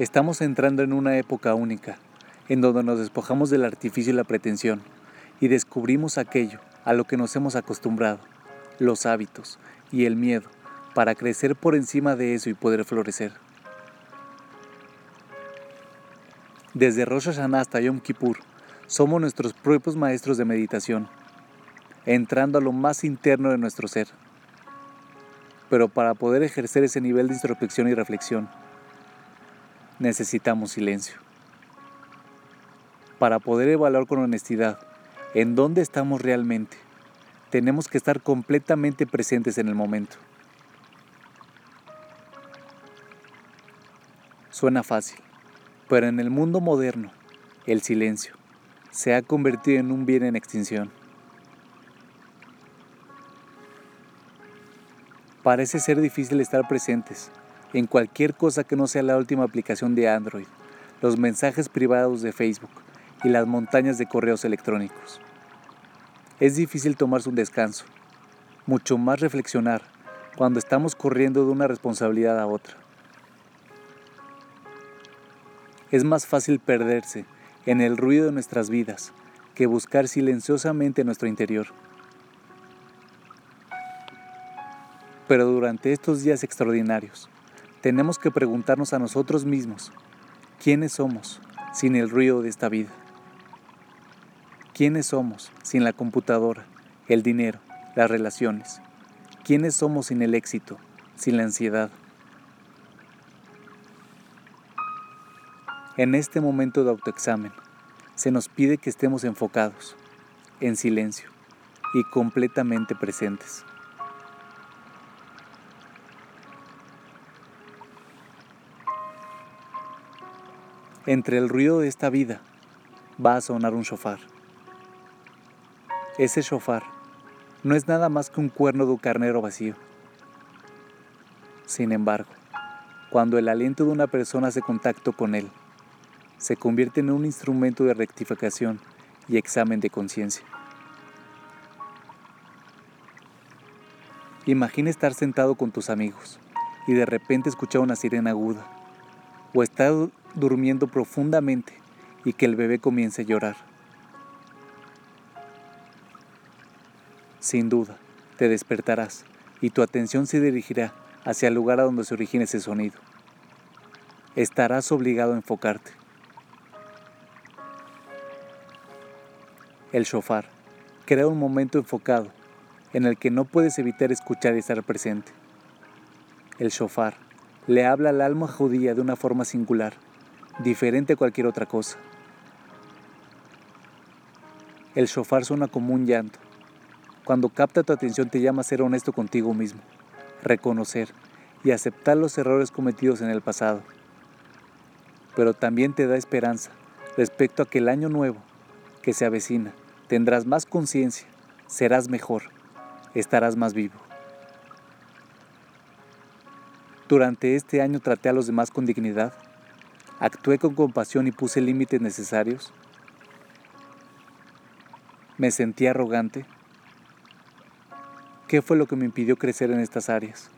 Estamos entrando en una época única, en donde nos despojamos del artificio y la pretensión, y descubrimos aquello a lo que nos hemos acostumbrado, los hábitos y el miedo, para crecer por encima de eso y poder florecer. Desde Rosh Hashanah hasta Yom Kippur, somos nuestros propios maestros de meditación, entrando a lo más interno de nuestro ser. Pero para poder ejercer ese nivel de introspección y reflexión, necesitamos silencio. Para poder evaluar con honestidad en dónde estamos realmente, tenemos que estar completamente presentes en el momento. Suena fácil, pero en el mundo moderno, el silencio se ha convertido en un bien en extinción. Parece ser difícil estar presentes en cualquier cosa que no sea la última aplicación de Android, los mensajes privados de Facebook y las montañas de correos electrónicos. Es difícil tomarse un descanso, mucho más reflexionar cuando estamos corriendo de una responsabilidad a otra. Es más fácil perderse en el ruido de nuestras vidas que buscar silenciosamente nuestro interior. Pero durante estos días extraordinarios, tenemos que preguntarnos a nosotros mismos, ¿quiénes somos sin el ruido de esta vida? ¿Quiénes somos sin la computadora, el dinero, las relaciones? ¿Quiénes somos sin el éxito, sin la ansiedad? En este momento de autoexamen, se nos pide que estemos enfocados, en silencio y completamente presentes. Entre el ruido de esta vida va a sonar un shofar. Ese shofar no es nada más que un cuerno de un carnero vacío. Sin embargo, cuando el aliento de una persona hace contacto con él, se convierte en un instrumento de rectificación y examen de conciencia. Imagina estar sentado con tus amigos y de repente escuchar una sirena aguda, o estar durmiendo profundamente y que el bebé comience a llorar. Sin duda, te despertarás y tu atención se dirigirá hacia el lugar a donde se origina ese sonido. Estarás obligado a enfocarte. El shofar crea un momento enfocado en el que no puedes evitar escuchar y estar presente. El shofar le habla al alma judía de una forma singular diferente a cualquier otra cosa. El shofar suena como un llanto. Cuando capta tu atención te llama a ser honesto contigo mismo, reconocer y aceptar los errores cometidos en el pasado. Pero también te da esperanza respecto a que el año nuevo que se avecina tendrás más conciencia, serás mejor, estarás más vivo. Durante este año traté a los demás con dignidad ¿Actué con compasión y puse límites necesarios? ¿Me sentí arrogante? ¿Qué fue lo que me impidió crecer en estas áreas?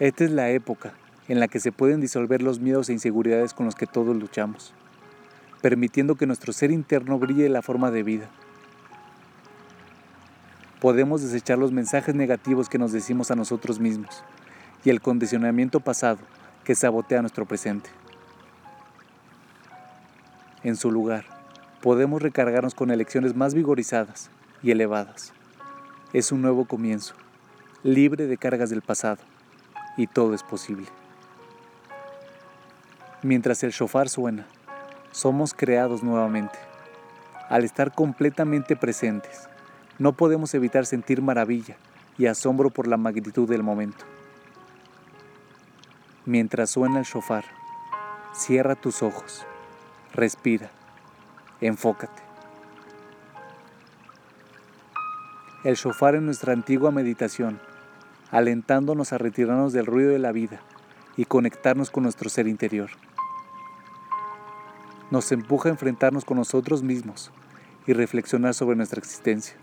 Esta es la época en la que se pueden disolver los miedos e inseguridades con los que todos luchamos, permitiendo que nuestro ser interno brille la forma de vida. Podemos desechar los mensajes negativos que nos decimos a nosotros mismos y el condicionamiento pasado que sabotea nuestro presente. En su lugar, podemos recargarnos con elecciones más vigorizadas y elevadas. Es un nuevo comienzo, libre de cargas del pasado, y todo es posible. Mientras el shofar suena, somos creados nuevamente. Al estar completamente presentes, no podemos evitar sentir maravilla y asombro por la magnitud del momento. Mientras suena el shofar, cierra tus ojos, respira, enfócate. El shofar en nuestra antigua meditación, alentándonos a retirarnos del ruido de la vida y conectarnos con nuestro ser interior. Nos empuja a enfrentarnos con nosotros mismos y reflexionar sobre nuestra existencia.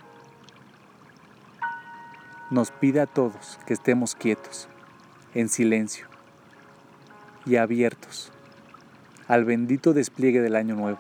Nos pide a todos que estemos quietos, en silencio, y abiertos al bendito despliegue del año nuevo.